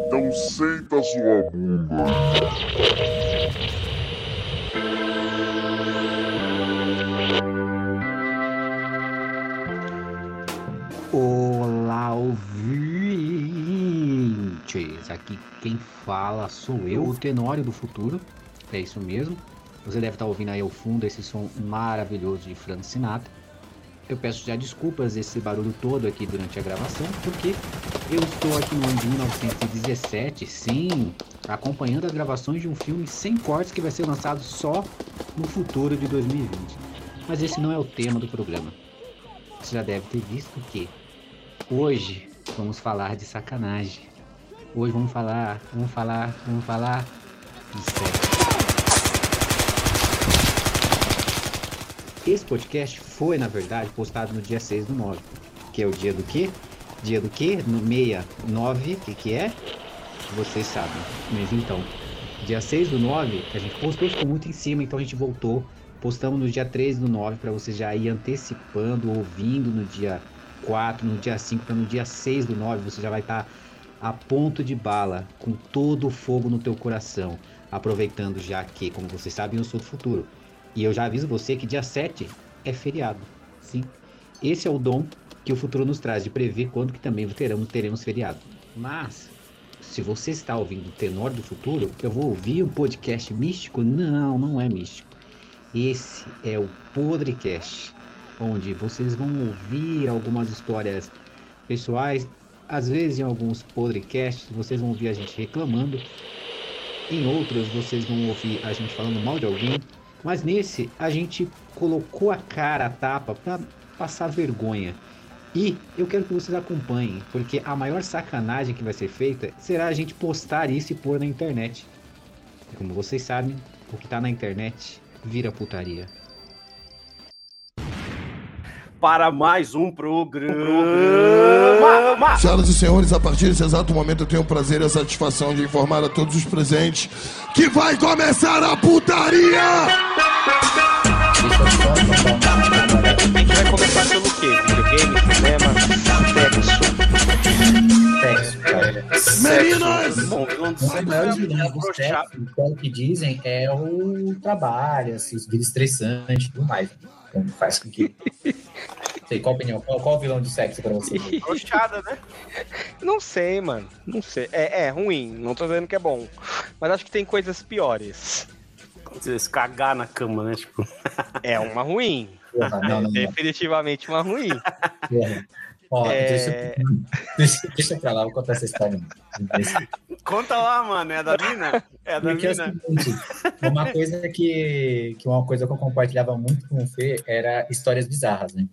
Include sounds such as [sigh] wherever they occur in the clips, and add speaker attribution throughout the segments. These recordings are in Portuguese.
Speaker 1: Então senta sua bunda.
Speaker 2: Olá, ouvintes! Aqui quem fala sou eu, o Tenório do Futuro. É isso mesmo. Você deve estar ouvindo aí ao fundo esse som maravilhoso de Frank Sinatra. Eu peço já desculpas esse barulho todo aqui durante a gravação, porque eu estou aqui no ano de 1917, sim, acompanhando as gravações de um filme sem cortes que vai ser lançado só no futuro de 2020. Mas esse não é o tema do programa. Você já deve ter visto que hoje vamos falar de sacanagem. Hoje vamos falar, vamos falar, vamos falar de sexo. Esse podcast foi, na verdade, postado no dia 6 do 9, que é o dia do quê? Dia do quê? No 69, o que que é? Vocês sabem. Mas então, dia 6 do 9, a gente postou, ficou muito em cima, então a gente voltou. Postamos no dia 3 do 9 para você já ir antecipando, ouvindo no dia 4, no dia 5, para no dia 6 do 9 você já vai estar tá a ponto de bala, com todo o fogo no teu coração. Aproveitando já que, como vocês sabem, eu sou do futuro. E eu já aviso você que dia 7 é feriado. Sim. Esse é o dom que o futuro nos traz de prever quando que também teremos, teremos feriado. Mas, se você está ouvindo o tenor do futuro, eu vou ouvir um podcast místico? Não, não é místico. Esse é o Podrecast, onde vocês vão ouvir algumas histórias pessoais. Às vezes, em alguns podcasts, vocês vão ouvir a gente reclamando. Em outros, vocês vão ouvir a gente falando mal de alguém. Mas nesse, a gente colocou a cara a tapa para passar vergonha. E eu quero que vocês acompanhem, porque a maior sacanagem que vai ser feita será a gente postar isso e pôr na internet. E como vocês sabem, o que está na internet vira putaria.
Speaker 3: Para mais um programa.
Speaker 1: Senhoras e senhores, a partir desse exato momento eu tenho o prazer e a satisfação de informar a todos os presentes que vai começar a putaria! [laughs] Meninas!
Speaker 3: Bom, vilão do
Speaker 4: Um dos
Speaker 3: sexo
Speaker 4: maiores
Speaker 3: é
Speaker 4: vilões do
Speaker 3: broxado.
Speaker 4: sexo, pelo que dizem, é o trabalho, assim, os vídeos estressantes e tudo mais. Então faz com que. [laughs] Sei, qual a opinião? Qual, qual o vilão de sexo pra você? [laughs]
Speaker 3: Broxada, né?
Speaker 5: Não sei, mano. Não sei. É, é ruim. Não tô dizendo que é bom. Mas acho que tem coisas piores.
Speaker 3: Você cagar na cama, né? Tipo,
Speaker 5: É uma ruim.
Speaker 4: Porra, não, não, não.
Speaker 5: Definitivamente uma ruim.
Speaker 4: Porra. Ó,
Speaker 5: É.
Speaker 4: deixa, deixa, deixa pra lá, vou contar essa história.
Speaker 3: Conta lá, mano. É da mina? É da
Speaker 4: Porque é
Speaker 3: mina?
Speaker 4: seguinte, uma coisa que, que uma coisa que eu compartilhava muito com o Fê era histórias bizarras, né?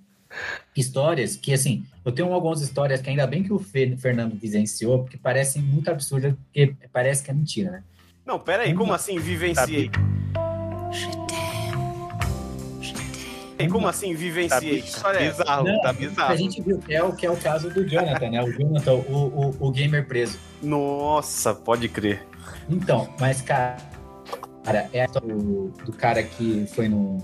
Speaker 4: Histórias que, assim, eu tenho algumas histórias que ainda bem que o Fê, Fernando vivenciou, porque parecem muito absurdas, porque parece que é mentira, né?
Speaker 3: Não, pera aí. Como assim vivenciei? Ei, Como assim
Speaker 5: Tá,
Speaker 3: vivenciei? Essa?
Speaker 5: bizarro,
Speaker 4: Não,
Speaker 5: tá
Speaker 4: A
Speaker 5: bizarro.
Speaker 4: gente viu que é o, que é o caso do Jonathan, né? O Jonathan, o, o, o gamer preso.
Speaker 3: Nossa, pode crer.
Speaker 4: Então, mas, cara, cara é a história do, do cara que foi no.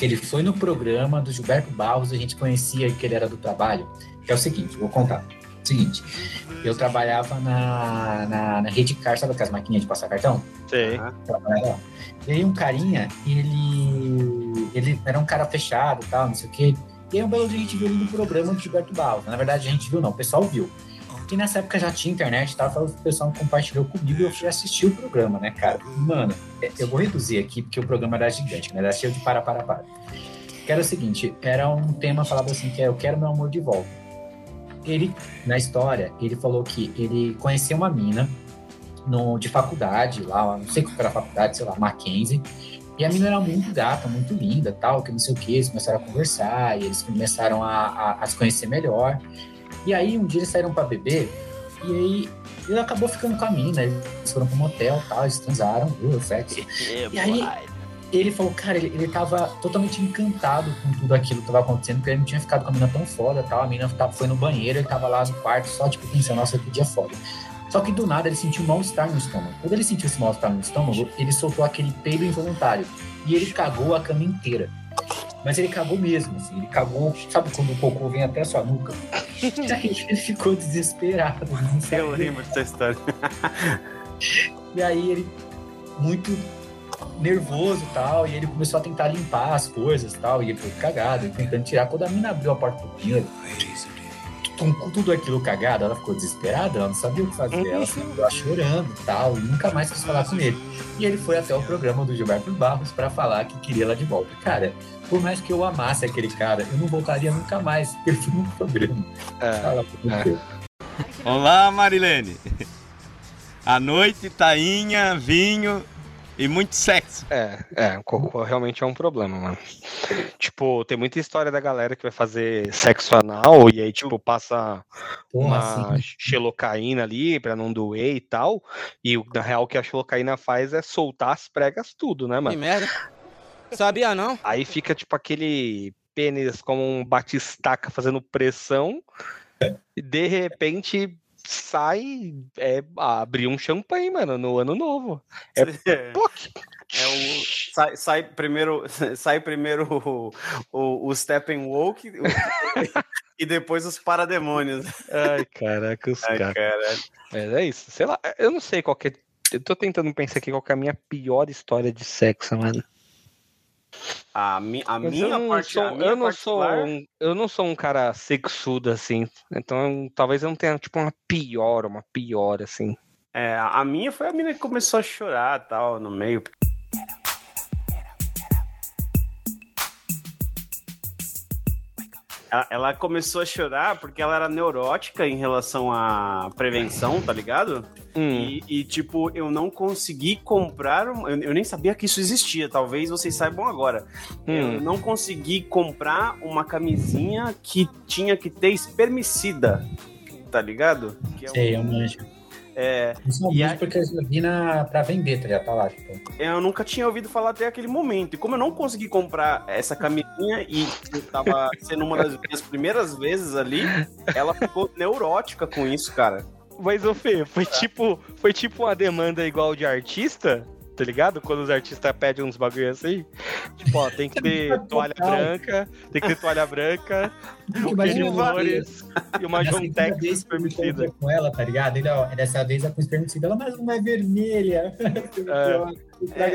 Speaker 4: Ele foi no programa do Gilberto Barros, a gente conhecia que ele era do trabalho. Que é o seguinte, vou contar. Seguinte, eu trabalhava na, na, na Rede Car, sabe aquelas maquininhas de passar cartão?
Speaker 5: Sei.
Speaker 3: Aham.
Speaker 4: E aí um carinha, ele, ele era um cara fechado e tal, não sei o quê. E aí um belo dia a gente viu ele no programa do Gilberto Barros. Na verdade, a gente viu não, o pessoal viu. E nessa época já tinha internet e então o pessoal compartilhou comigo e eu fui assistir o programa, né, cara? Mano, é- eu vou reduzir aqui porque o programa era gigante, né? Era cheio de para, para, para. Que era o seguinte, era um tema, falava assim, que é eu quero meu amor de volta. Ele, na história, ele falou que ele conhecia uma mina no, de faculdade, lá, não sei qual era a faculdade, sei lá, Mackenzie. E a menina era muito gata, muito linda, tal, que não sei o que, eles começaram a conversar, e eles começaram a, a, a se conhecer melhor. E aí, um dia eles saíram pra beber, e aí ele acabou ficando com a mina, eles foram pro motel, tal, eles transaram, viu, sexo. [laughs] E aí, ele falou, cara, ele, ele tava totalmente encantado com tudo aquilo que tava acontecendo, porque ele não tinha ficado com a mina tão foda, tal, a mina tava- foi no banheiro, ele tava lá no quarto, só, tipo, pensando, nossa, que dia foda. Só que do nada ele sentiu um mal-estar no estômago. Quando ele sentiu esse mal-estar no estômago, ele soltou aquele peido involuntário. E ele cagou a cama inteira. Mas ele cagou mesmo, assim. Ele cagou, sabe quando o cocô vem até a sua nuca? [laughs] E aí ele ficou desesperado. Não
Speaker 6: Eu lembro dessa história. [laughs]
Speaker 4: E aí ele, muito nervoso e tal, e ele começou a tentar limpar as coisas e tal, e ele foi cagado, ele tentando tirar. Quando a mina abriu a porta do banheiro, com tudo aquilo cagado, ela ficou desesperada, ela não sabia o que fazer, ela ficou lá chorando e tal, e nunca mais quis falar com ele. E ele foi até o programa do Gilberto Barros pra falar que queria ela de volta. Cara, por mais que eu amasse aquele cara, eu não voltaria nunca mais, porque ele foi no programa.
Speaker 5: É.
Speaker 4: Fala pra você.
Speaker 6: Olá, Marilene. À noite, tainha, vinho e muito sexo.
Speaker 5: É, é, o cocô realmente é um problema, mano. Tipo, tem muita história da galera que vai fazer sexo anal e aí, tipo, passa
Speaker 4: Porra,
Speaker 5: uma
Speaker 4: assim,
Speaker 5: xilocaína ali pra não doer e tal. E o- na real o que a xilocaína faz é soltar as pregas tudo, né,
Speaker 7: Que
Speaker 5: mano?
Speaker 7: merda. Sabia não?
Speaker 5: Aí fica tipo aquele pênis como um batistaca fazendo pressão e de repente sai é abrir um champanhe, mano, no ano novo. É [laughs]
Speaker 6: É, é o sai, sai primeiro [laughs] sai primeiro o, o, o Steppenwolf [laughs] e depois os parademônios.
Speaker 5: Ai, caraca, os
Speaker 6: Ai,
Speaker 5: caras.
Speaker 6: caralho.
Speaker 5: Mas é isso, sei lá, eu não sei qual que é. Eu tô tentando pensar aqui qual que é a minha pior história de sexo, mano.
Speaker 6: A, mi, a
Speaker 5: Mas
Speaker 6: minha parte,
Speaker 5: sou,
Speaker 6: a minha
Speaker 5: eu não sou,
Speaker 6: particular-
Speaker 5: um, eu não sou um cara sexudo assim. Então talvez eu não tenha tipo uma pior, uma pior assim.
Speaker 6: É, a minha foi a mina que começou a chorar tal no meio. Ela, ela começou a chorar porque ela era neurótica em relação à prevenção, tá ligado?
Speaker 5: Hum,
Speaker 6: E, e, tipo, eu não consegui comprar. um- Eu, eu nem sabia que isso existia, talvez vocês saibam agora. Eu
Speaker 5: hum.
Speaker 6: não consegui comprar uma camisinha que tinha que ter espermicida, tá ligado? Que é um-
Speaker 4: sei, eu manjo.
Speaker 6: É, E
Speaker 4: é
Speaker 6: aí-
Speaker 4: porque eu vi na, pra vender, tá ligado? Tá lá, tipo.
Speaker 6: eu nunca tinha ouvido falar até aquele momento. E como eu não consegui comprar essa camisinha e tava [laughs] sendo uma das minhas primeiras vezes ali, ela ficou neurótica com isso, cara.
Speaker 5: Mas, ô Fê, foi tipo, foi tipo uma demanda igual de artista, tá ligado? Quando os artistas pedem uns bagulho assim. Tipo, ó, tem que ter toalha branca, tem que ter toalha branca, buquê de
Speaker 4: uma
Speaker 5: flores e uma
Speaker 4: me
Speaker 5: permitida.
Speaker 4: com ela, tá ligado? Ele, ó, dessa vez é com espermicida, ela, mas não é vermelha. [laughs]
Speaker 6: É,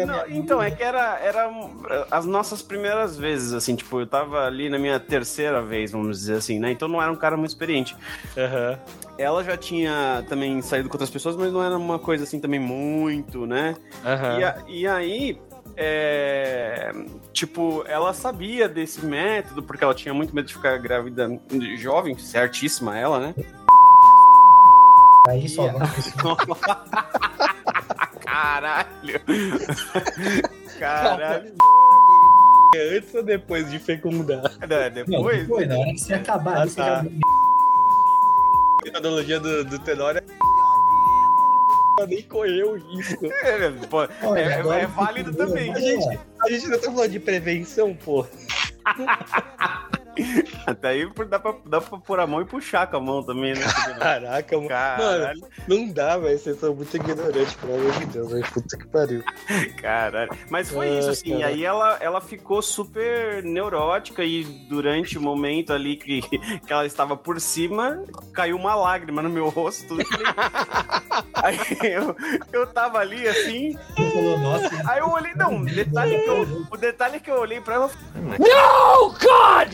Speaker 6: não, então, é que era, era um, as nossas primeiras vezes, assim, tipo, eu tava ali na minha terceira vez, vamos dizer assim, né? Então não era um cara muito experiente.
Speaker 5: Aham.
Speaker 6: Ela já tinha também saído com outras pessoas, mas não era uma coisa assim também muito, né?
Speaker 5: Aham.
Speaker 6: E, a- e aí, é, tipo, ela sabia desse método, porque ela tinha muito medo de ficar grávida jovem, certíssima ela, né?
Speaker 4: Aí só vamos [laughs]
Speaker 6: Caralho! [laughs] Caralho!
Speaker 5: Antes ou depois de fecundar?
Speaker 6: Não,
Speaker 4: Não,
Speaker 6: depois.
Speaker 4: depois, na hora que você acabar,
Speaker 5: Ah,
Speaker 4: você
Speaker 5: tá.
Speaker 4: já...
Speaker 5: A metodologia do, do Tenório é [laughs] nem correu o risco.
Speaker 6: É, pô,
Speaker 4: Olha,
Speaker 6: é- é válido também.
Speaker 5: A gente-
Speaker 4: é.
Speaker 5: A gente não tá falando de prevenção, pô. [laughs]
Speaker 6: Até aí dá pra, dá pra pôr a mão e puxar com a mão também, né? [laughs]
Speaker 5: Caraca, mano.
Speaker 6: Caralho,
Speaker 5: Mano, não dá, velho. Vocês são muito ignorantes, pelo amor de Deus, velho. Puta que pariu. [laughs]
Speaker 6: caralho. Mas foi
Speaker 5: Ah,
Speaker 6: isso, assim.
Speaker 5: cara.
Speaker 6: E aí ela, ela ficou super neurótica e durante o momento ali que, que ela estava por cima, caiu uma lágrima no meu rosto. [laughs] aí eu, eu tava ali assim, aí eu olhei, não, o detalhe que eu, o detalhe que eu olhei pra ela,
Speaker 8: No, God!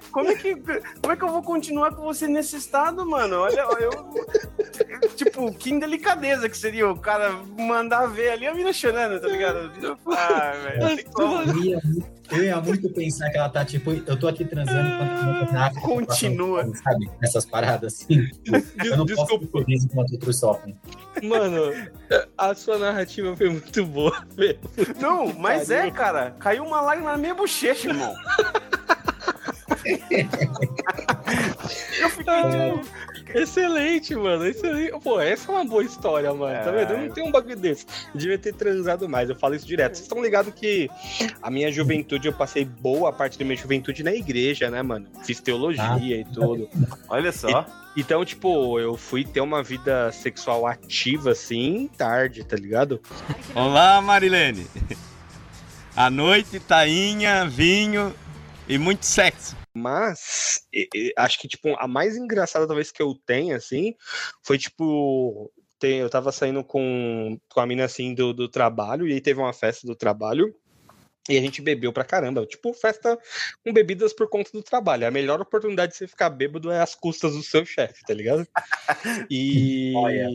Speaker 6: como é que como é que eu vou continuar com você nesse estado, mano? Olha, eu tipo, que indelicadeza que seria o cara mandar ver ali a mina chorando, tá ligado? Ah, velho,
Speaker 4: eu ia, muito- pensar que ela tá tipo, eu tô aqui transando enquanto eu tô na África,
Speaker 6: Continua.
Speaker 4: passando Sabe? Essas paradas assim. Eu não posso
Speaker 5: Desculpa.
Speaker 4: ser feliz enquanto outros sofrem.
Speaker 5: Mano, a sua narrativa foi muito boa, velho.
Speaker 6: Não, mas é, cara, caiu uma lágrima na minha bochecha, irmão. Eu fiquei tipo,
Speaker 5: Excelente, mano. Excelente. Pô, essa é uma boa história, mano. Tá vendo? Eu não tenho um bagulho desse. Eu devia ter transado mais. Eu falo isso direto. Vocês estão ligados que a minha juventude, eu passei boa parte da minha juventude na igreja, né, mano? Fiz teologia e tudo.
Speaker 6: Olha só.
Speaker 5: Então, tipo, eu fui ter uma vida sexual ativa, assim, tarde, tá ligado?
Speaker 9: Olá, Marilene. À noite, tainha, vinho e muito sexo.
Speaker 5: Mas e- e acho que, tipo, a mais engraçada talvez que eu tenha, assim, foi tipo. tem- eu tava saindo com, com a mina assim do, do trabalho, e aí teve uma festa do trabalho. E a gente bebeu pra caramba. Tipo, festa com bebidas por conta do trabalho. A melhor oportunidade de você ficar bêbado é às custas do seu chefe, tá ligado? [laughs] E.
Speaker 4: Olha.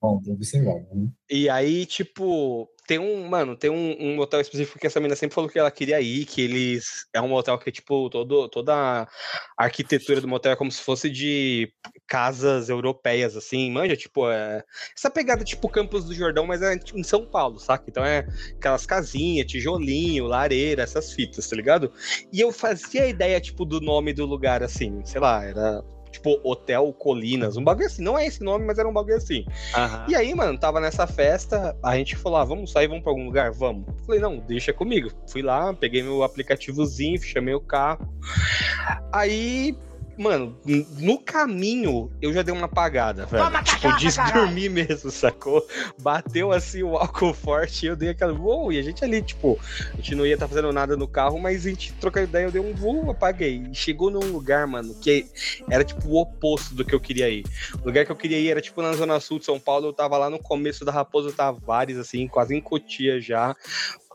Speaker 4: Bom, tô observando. né?
Speaker 5: E aí, tipo, tem um, mano, tem um, um motel específico que essa menina sempre falou que ela queria ir, que eles. É um motel que, tipo, todo, toda a arquitetura do motel é como se fosse de casas europeias, assim, manja, tipo, é, essa pegada tipo Campos do Jordão, mas é em São Paulo, saca? Então é aquelas casinhas, tijolinho, lareira, essas fitas, tá ligado? E eu fazia a ideia, tipo, do nome do lugar, assim, sei lá, era tipo Hotel Colinas, um bagulho assim, não é esse nome, mas era um bagulho assim.
Speaker 6: Aham.
Speaker 5: E aí, mano, tava nessa festa, a gente falou, ah, vamos sair, vamos pra algum lugar? Vamos. Falei, não, deixa comigo. Fui lá, peguei meu aplicativozinho, chamei o carro. Aí, mano, no caminho eu já dei uma apagada, velho. tipo, de dormir [laughs] mesmo, sacou? Bateu assim o álcool forte e eu dei aquela, uou, e a gente ali, tipo, a gente não ia estar fazendo nada no carro, mas a gente trocou ideia, eu dei um voo, apaguei. E chegou num lugar, mano, que era tipo o oposto do que eu queria ir. O lugar que eu queria ir era tipo na zona sul de São Paulo, eu tava lá no começo da Raposo Tavares, assim, quase em Cotia já.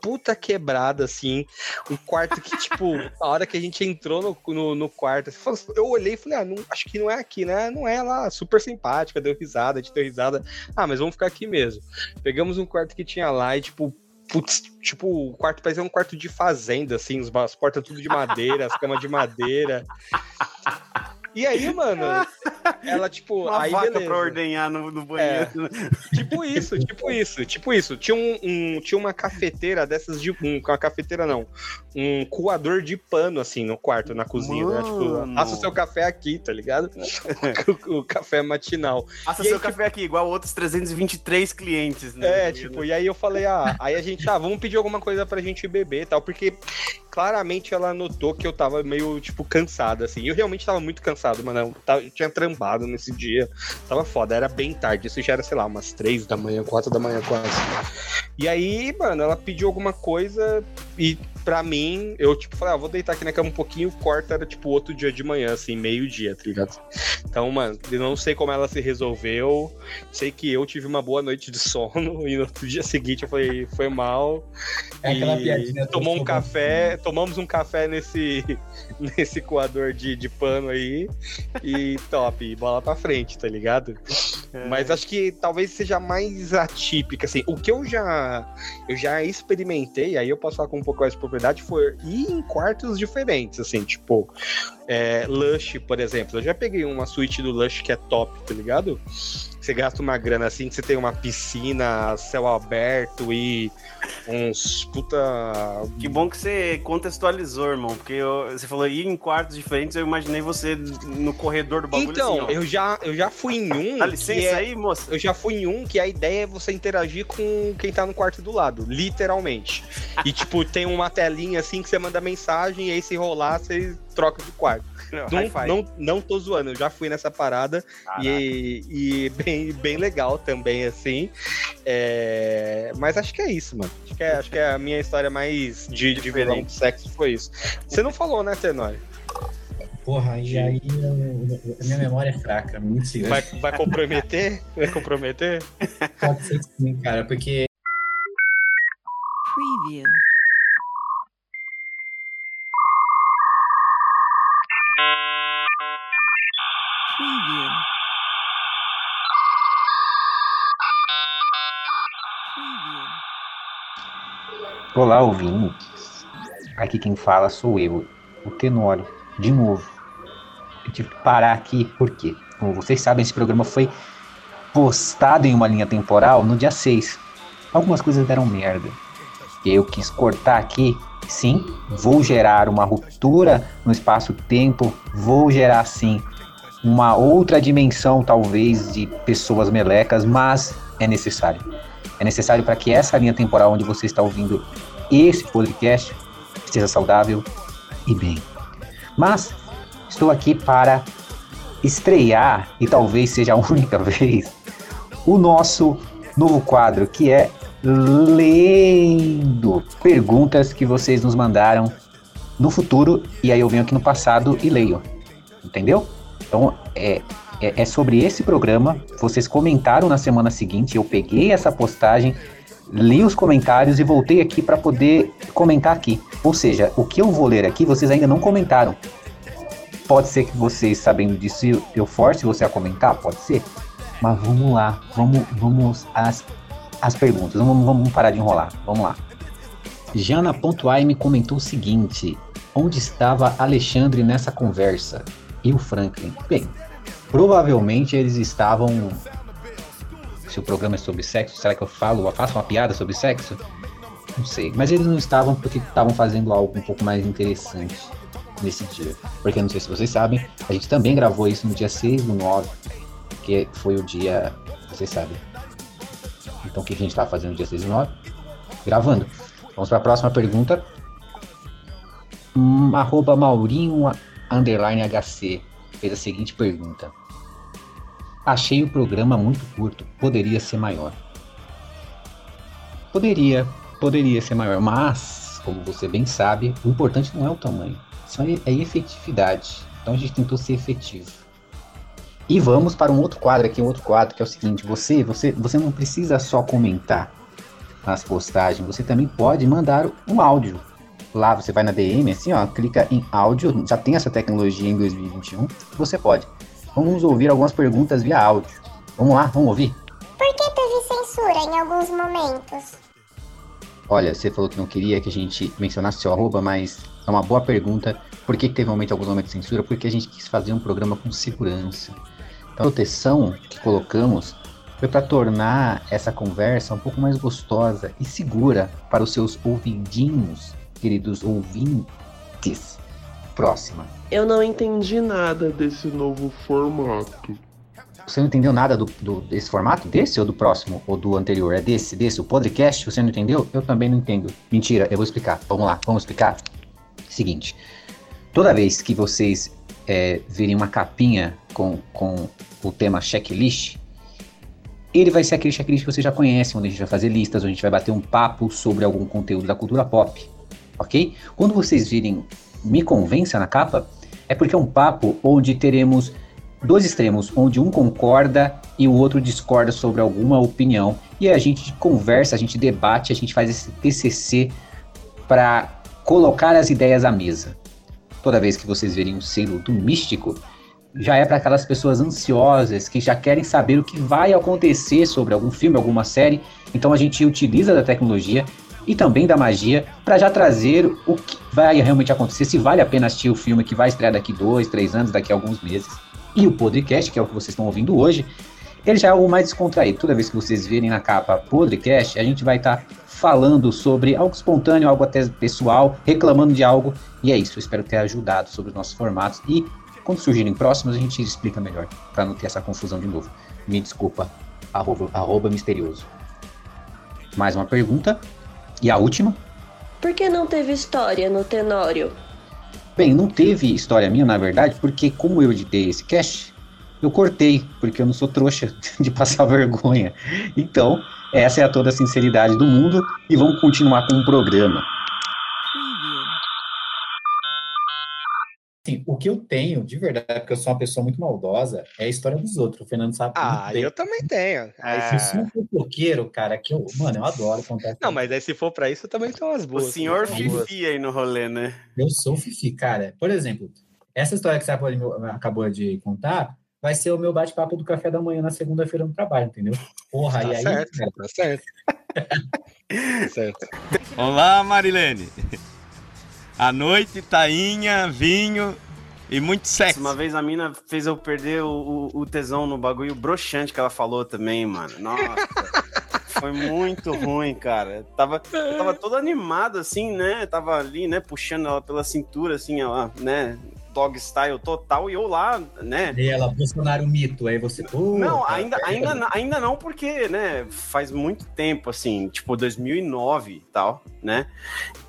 Speaker 5: Puta quebrada, assim. Um quarto que, tipo, a hora que a gente entrou no, no, no quarto, assim, eu olhei e falei, ah, não, acho que não é aqui, né? Não é lá, super simpática, deu risada, a gente deu risada. Ah, mas vamos ficar aqui mesmo. Pegamos um quarto que tinha lá e, tipo, Putz, tipo, o quarto parecia um quarto de fazenda, assim, as portas tudo de madeira, as camas de madeira. E aí, mano, ela, tipo,
Speaker 6: Uma
Speaker 5: aí
Speaker 6: vaca
Speaker 5: beleza.
Speaker 6: pra ordenhar no, no banheiro.
Speaker 5: Tipo isso, tipo isso, tipo isso. Tinha, um, um- tinha uma cafeteira dessas de. Um, uma cafeteira não. Um coador de pano, assim, no quarto, na cozinha. Né? Tipo, faça o seu café aqui, tá ligado? [laughs] o, o café matinal.
Speaker 6: Faça
Speaker 5: E aí,
Speaker 6: seu café aqui, igual outros 323 clientes, né?
Speaker 5: É, tipo, e aí eu falei, ah, aí a gente, ah, vamos pedir alguma coisa pra gente beber e tal, porque claramente ela notou que eu tava meio, tipo, cansado, assim. Eu realmente tava muito cansado, mano. Eu, tinha trampado nesse dia. Tava foda, era bem tarde. Isso já era, sei lá, umas três da manhã, quatro da manhã quase. E aí, mano, ela pediu alguma coisa e pra mim, eu, tipo, falei, ah, vou deitar aqui na cama um pouquinho. O corte era, tipo, outro dia de manhã, assim, meio-dia, tá ligado? Então, mano, eu não sei como ela se resolveu. Sei que eu tive uma boa noite de [laughs] sono e no dia seguinte eu falei, foi mal.
Speaker 4: É aquela piadinha
Speaker 5: tomou um café, tomamos um café nesse, [laughs] nesse coador de, de pano aí e top, bola pra frente, tá ligado?
Speaker 6: É.
Speaker 5: Mas acho que talvez seja mais atípica, assim. O que eu já eu já experimentei, aí eu posso falar com um pouco mais de propriedade, foi ir em quartos diferentes, assim, tipo, é, Lush, por exemplo. Eu já peguei uma suíte do Lush que é top, tá ligado? Você gasta uma grana assim, que você tem uma piscina, céu aberto e uns puta.
Speaker 6: Que bom que você contextualizou, irmão, porque eu- você falou ir em quartos diferentes, eu imaginei você no corredor do bagulho
Speaker 5: Então,
Speaker 6: assim,
Speaker 5: eu já, eu já fui em um.
Speaker 6: Dá licença
Speaker 5: é-
Speaker 6: aí, moça?
Speaker 5: Eu já fui em um que a ideia é você interagir com quem tá no quarto do lado, literalmente. E, [laughs] tipo, tem uma telinha assim que você manda mensagem e aí se rolar, você troca de quarto. Não, não, não tô zoando, eu já fui nessa parada e, e bem, bem legal também, assim. É, Mas acho que é isso, mano. Acho que é, acho que é a minha história mais de, de vilão de sexo foi isso. Você não falou, né, Tenório?
Speaker 4: Porra, e aí a minha memória é fraca, muito sim.
Speaker 5: Vai, vai comprometer? Vai comprometer?
Speaker 4: Pode ser que sim, cara, porque.
Speaker 10: Preview.
Speaker 2: Olá, ouvintes. Aqui quem fala sou eu, o Tenório, de novo. Eu tive que parar aqui porque, como vocês sabem, esse programa foi postado em uma linha temporal no dia 6. Algumas coisas deram merda. Eu quis cortar aqui. Sim, vou gerar uma ruptura no espaço-tempo. Vou gerar sim uma outra dimensão, talvez, de pessoas melecas, mas é necessário. É necessário para que essa linha temporal onde você está ouvindo esse podcast esteja saudável e bem. Mas estou aqui para estrear, e talvez seja a única [laughs] vez, o nosso novo quadro, que é Lendo perguntas que vocês nos mandaram no futuro, e aí eu venho aqui no passado e leio. Entendeu? Então, é, é, é sobre esse programa. Vocês comentaram na semana seguinte, eu peguei essa postagem, li os comentários e voltei aqui para poder comentar aqui. Ou seja, o que eu vou ler aqui, vocês ainda não comentaram. Pode ser que vocês, sabendo disso, eu force você a comentar? Pode ser. Mas vamos lá, vamos, vamos às, às perguntas. Vamos, vamos parar de enrolar. Vamos lá. Jana.ai me comentou o seguinte: Onde estava Alexandre nessa conversa? E o Franklin? Bem, provavelmente eles estavam. Se o programa é sobre sexo, será que eu falo, eu faço uma piada sobre sexo? Não sei. Mas eles não estavam porque estavam fazendo algo um pouco mais interessante nesse dia. Porque não sei se vocês sabem, a gente também gravou isso no dia 6 do 9, que foi o dia. Vocês sabem. Então o que a gente estava fazendo no dia 6 do 9? Gravando. Vamos para a próxima pergunta. Hum, arroba Maurinho underline HC fez a seguinte pergunta. Achei o programa muito curto, poderia ser maior. Poderia, poderia ser maior, mas, como você bem sabe, o importante não é o tamanho, isso é a efetividade. Então a gente tentou ser efetivo. E vamos para um outro quadro aqui, um outro quadro que é o seguinte: você, você, você não precisa só comentar nas postagens, você também pode mandar um áudio. Lá você vai na DM, assim, ó, clica em áudio, já tem essa tecnologia em 2021, você pode. Vamos ouvir algumas perguntas via áudio. Vamos lá, vamos ouvir?
Speaker 11: Por que teve censura em alguns momentos?
Speaker 2: Olha, você falou que não queria que a gente mencionasse seu arroba, mas é uma boa pergunta. Por que teve momento, alguns momentos de censura? Porque a gente quis fazer um programa com segurança. Então, a proteção que colocamos foi para tornar essa conversa um pouco mais gostosa e segura para os seus ouvidinhos, queridos ouvintes. Próxima.
Speaker 12: Eu não entendi nada desse novo formato.
Speaker 2: Você não entendeu nada do, do, desse formato? Desse ou do próximo? Ou do anterior? É desse? Desse? O podcast? Você não entendeu? Eu também não entendo. Mentira, eu vou explicar. Vamos lá, vamos explicar. Seguinte. Toda vez que vocês é, virem uma capinha com, com o tema checklist, ele vai ser aquele checklist que você já conhece, onde a gente vai fazer listas, onde a gente vai bater um papo sobre algum conteúdo da cultura pop, ok? Quando vocês virem Me Convença na capa, é porque é um papo onde teremos dois extremos, onde um concorda e o outro discorda sobre alguma opinião, e a gente conversa, a gente debate, a gente faz esse TCC para colocar as ideias à mesa. Toda vez que vocês verem o selo do místico, já é para aquelas pessoas ansiosas que já querem saber o que vai acontecer sobre algum filme, alguma série. Então a gente utiliza da tecnologia e também da magia para já trazer o que vai realmente acontecer, se vale a pena assistir o filme que vai estrear daqui dois, três anos, daqui a alguns meses. E o podcast, que é o que vocês estão ouvindo hoje, ele já é algo mais descontraído. Toda vez que vocês virem na capa podcast, a gente vai estar tá falando sobre algo espontâneo, algo até pessoal, reclamando de algo. E é isso, eu espero ter ajudado sobre os nossos formatos. E quando surgirem próximos, a gente explica melhor, para não ter essa confusão de novo. Me desculpa, arroba, arroba misterioso. Mais uma pergunta. E a última?
Speaker 12: Por que não teve história no Tenório?
Speaker 2: Bem, não teve história minha, na verdade, porque como eu editei esse cast, eu cortei, porque eu não sou trouxa [laughs] de passar vergonha. Então, essa é a toda a sinceridade do mundo e vamos continuar com o programa.
Speaker 4: Que eu tenho, de verdade, porque eu sou uma pessoa muito maldosa, é a história dos outros. O Fernando sabe
Speaker 5: Ah, eu também tenho.
Speaker 4: Mas eu sou um fofoqueiro, cara, que eu, mano, eu adoro contar.
Speaker 5: Não, mas aí se for pra isso, também tem umas
Speaker 6: O
Speaker 5: boas.
Speaker 6: senhor
Speaker 5: tem umas boas.
Speaker 6: Fifi aí no rolê, né?
Speaker 4: Eu sou fifi, cara. Por exemplo, essa história que você acabou de- acabou de contar vai ser o meu bate-papo do café da manhã na segunda-feira no trabalho, entendeu? Porra,
Speaker 9: Tá
Speaker 4: e aí.
Speaker 9: certo,
Speaker 4: cara,
Speaker 5: Tá certo. [laughs] certo.
Speaker 9: Olá, Marilene. À noite, tainha, vinho e muito sexo.
Speaker 6: Uma vez a mina fez eu perder o, o- o tesão no bagulho broxante que ela falou também, mano. Nossa. [laughs] Foi muito ruim, cara. Tava, eu tava todo animado, assim, né? Tava ali, né? Puxando ela pela cintura, assim, ela, né? Dog style total, e eu lá, né?
Speaker 4: E ela, Bolsonaro mito, aí você.
Speaker 6: Não,
Speaker 4: cara,
Speaker 6: ainda, ainda, não- ainda não, porque, né, faz muito tempo, assim, tipo 2009 e tal, né?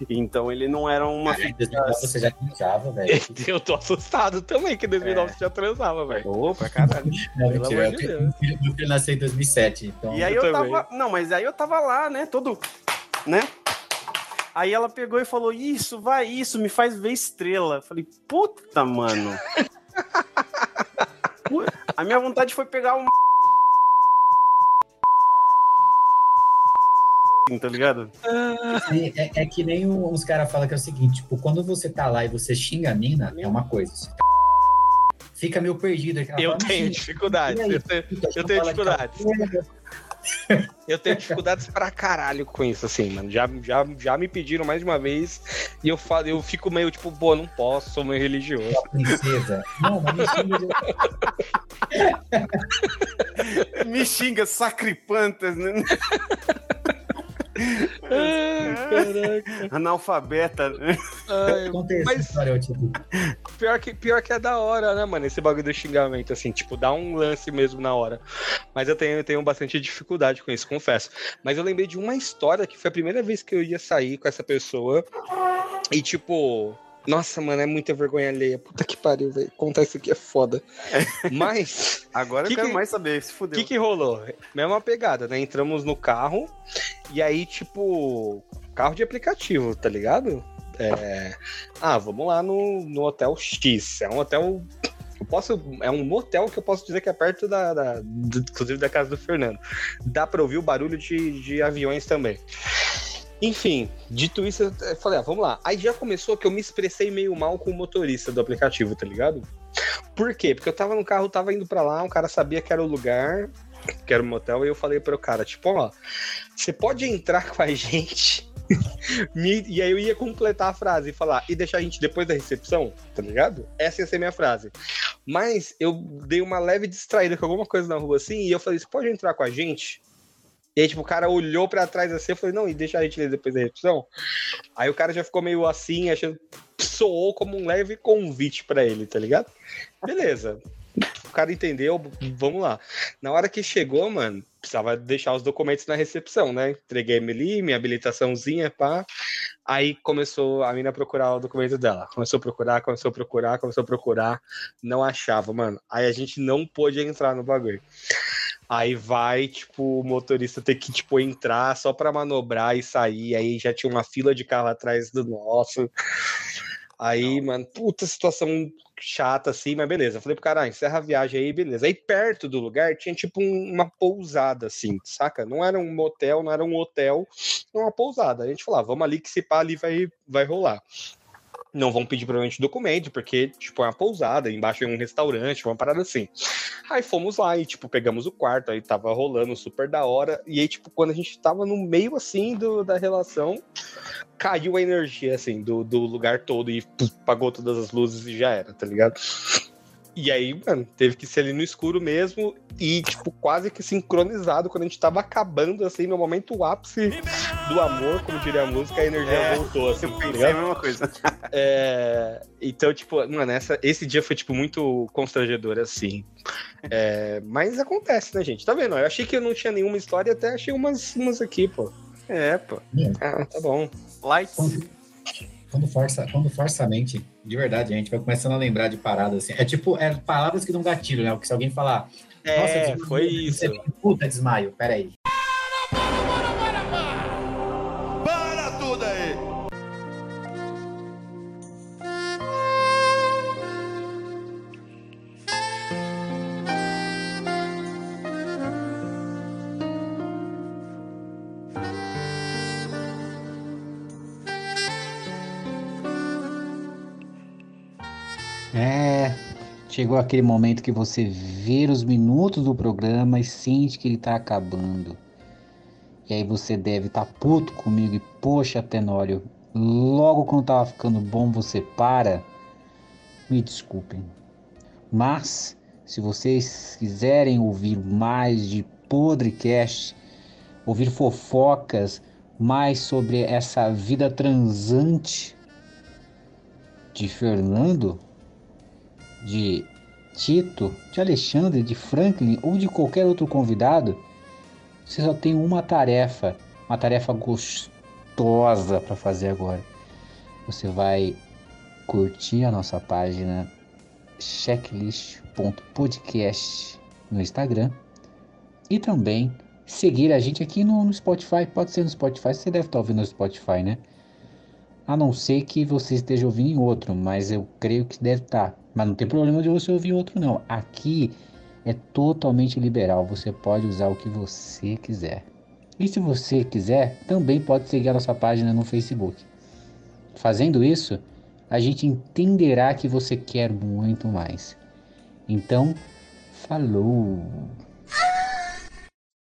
Speaker 6: Então ele não era uma
Speaker 4: Cara, em 2009 você já transava, velho. [laughs]
Speaker 5: Eu tô assustado também que em 2009
Speaker 6: É.
Speaker 5: você já transava, velho.
Speaker 6: Opa, caralho.
Speaker 4: Não, mentira,
Speaker 5: de
Speaker 4: eu
Speaker 5: Deus.
Speaker 4: meu filho nasceu em 2007, então.
Speaker 6: E aí
Speaker 5: Eu
Speaker 6: eu, tava. Não, mas aí eu tava lá, né? Todo. Né? Aí ela pegou e falou: Isso, vai, isso, me faz ver estrela. Eu Falei, puta, mano. [laughs] A minha vontade foi pegar um. [laughs] Tá ligado?
Speaker 4: É, é- é que nem o- uns caras falam que é o seguinte, tipo, quando você tá lá e você xinga a mina, é uma coisa. Você tá- Fica meio perdido.
Speaker 5: Eu
Speaker 4: fala, "Mas
Speaker 5: tenho
Speaker 4: xinga,
Speaker 5: dificuldades.
Speaker 4: e aí?
Speaker 5: Eu tenho, eu tenho
Speaker 4: fala de
Speaker 5: dificuldades.
Speaker 4: cabelo.
Speaker 5: Eu tenho dificuldades pra caralho com isso, assim, mano. Já, já, já me pediram mais de uma vez e eu, falo, eu fico meio tipo, pô, não posso, sou meio religioso.
Speaker 4: Princesa. Não, mas me xinga
Speaker 6: Me xinga, sacripantas, né?
Speaker 5: Caraca.
Speaker 6: Analfabeta. né?
Speaker 5: Ai, mas
Speaker 4: história, tipo,
Speaker 5: pior que, pior que é da hora, né, mano? Esse bagulho do xingamento, assim, tipo, dá um lance mesmo na hora. Mas eu tenho, eu tenho bastante dificuldade com isso, confesso. Mas eu lembrei de uma história que foi a primeira vez que eu ia sair com essa pessoa. E, tipo. Nossa, mano, é muita vergonha alheia. Puta que pariu, velho. Contar isso aqui é foda. [laughs] Mas.
Speaker 6: Agora
Speaker 5: Que
Speaker 6: eu quero
Speaker 5: que-
Speaker 6: mais saber, se
Speaker 5: O
Speaker 6: fudeu.
Speaker 5: que que rolou? Mesma pegada, né? Entramos no carro e aí, tipo, carro de aplicativo, tá ligado? É... Ah, vamos lá no, no Hotel X. É um hotel. Eu posso. É um motel que eu posso dizer que é perto da. da- inclusive da casa do Fernando. Dá pra ouvir o barulho de, de aviões também. Enfim, dito isso, eu falei, ah, vamos lá. Aí já começou que eu me expressei meio mal com o motorista do aplicativo, tá ligado? Por quê? Porque eu tava no carro, tava indo pra lá, um cara sabia que era o lugar, que era o motel, e eu falei pro cara, tipo, ó, você pode entrar com a gente? [laughs] Me- e aí eu ia completar a frase e falar, e deixar a gente depois da recepção, tá ligado? Essa ia ser minha frase. Mas eu dei uma leve distraída com alguma coisa na rua assim, e eu falei, você pode entrar com a gente? E aí, tipo, o cara olhou pra trás assim, eu falei, não, e deixa a gente ler depois da recepção? Aí o cara já ficou meio assim, achando. Soou como um leve convite pra ele, tá ligado? Beleza. O cara entendeu, vamos lá. Na hora que chegou, mano, precisava deixar os documentos na recepção, né? Entreguei ali, minha habilitaçãozinha, pá. Aí começou a mina procurar o documento dela. Começou a procurar, começou a procurar, começou a procurar. Não achava, mano. Aí a gente não pôde entrar no bagulho. Aí vai, tipo, o motorista ter que, tipo, entrar só pra manobrar e sair. Aí já tinha uma fila de carro atrás do nosso. Aí, mano, puta situação chata assim, mas beleza. Eu Falei pro cara, ah, encerra a viagem aí, beleza. Aí perto do lugar tinha tipo um- uma pousada, assim, saca? Não era um motel, não era um hotel, era uma pousada. A gente falou, ah, vamos ali que se pá ali vai, vai rolar. Não vão pedir provavelmente documento, porque, tipo, é uma pousada, embaixo é um restaurante, uma parada assim. Aí fomos lá e, tipo, pegamos o quarto, aí tava rolando super da hora. E aí, tipo, quando a gente tava no meio, assim, do, da relação, caiu a energia, assim, do, do lugar todo e puf, apagou todas as luzes e já era, tá ligado? E aí, mano, teve que ser ali no escuro mesmo e, tipo, quase que sincronizado quando a gente tava acabando, assim, no momento ápice do amor, como diria a música, a energia
Speaker 6: É,
Speaker 5: voltou, assim,
Speaker 6: Eu
Speaker 5: tá
Speaker 6: pensei
Speaker 5: ligado?
Speaker 6: a mesma coisa. [laughs]
Speaker 5: É, então, tipo, mano, essa, esse dia foi, tipo, muito constrangedor, assim. É, mas acontece, né, gente? Tá vendo? Eu achei que eu não tinha nenhuma história, até achei umas, umas aqui, pô.
Speaker 6: É, pô.
Speaker 5: Ah, tá bom.
Speaker 6: Lights.
Speaker 4: Quando força, quando força a mente, de verdade, a gente vai começando a lembrar de paradas assim. É tipo, é palavras que dão gatilho, né? Porque se alguém falar.
Speaker 5: É, foi isso.
Speaker 4: Puta, desmaio, peraí.
Speaker 2: É, chegou aquele momento que você vê os minutos do programa e sente que ele tá acabando. E aí você deve estar tá puto comigo e, poxa, Tenório, logo quando tava ficando bom você para. Me desculpem. Mas, se vocês quiserem ouvir mais de Podrecast, ouvir fofocas, mais sobre essa vida transante de Fernando, de Tito, de Alexandre, de Franklin ou de qualquer outro convidado, você só tem uma tarefa, uma tarefa gostosa para fazer agora. Você vai curtir a nossa página checklist.podcast no Instagram e também seguir a gente aqui no, no Spotify. Pode ser no Spotify, você deve estar ouvindo no Spotify, né? A não ser que você esteja ouvindo em outro, mas eu creio que deve estar. Mas não tem problema de você ouvir outro, não. Aqui é totalmente liberal. Você pode usar o que você quiser. E se você quiser, também pode seguir a nossa página no Facebook. Fazendo isso, a gente entenderá que você quer muito mais. Então, falou!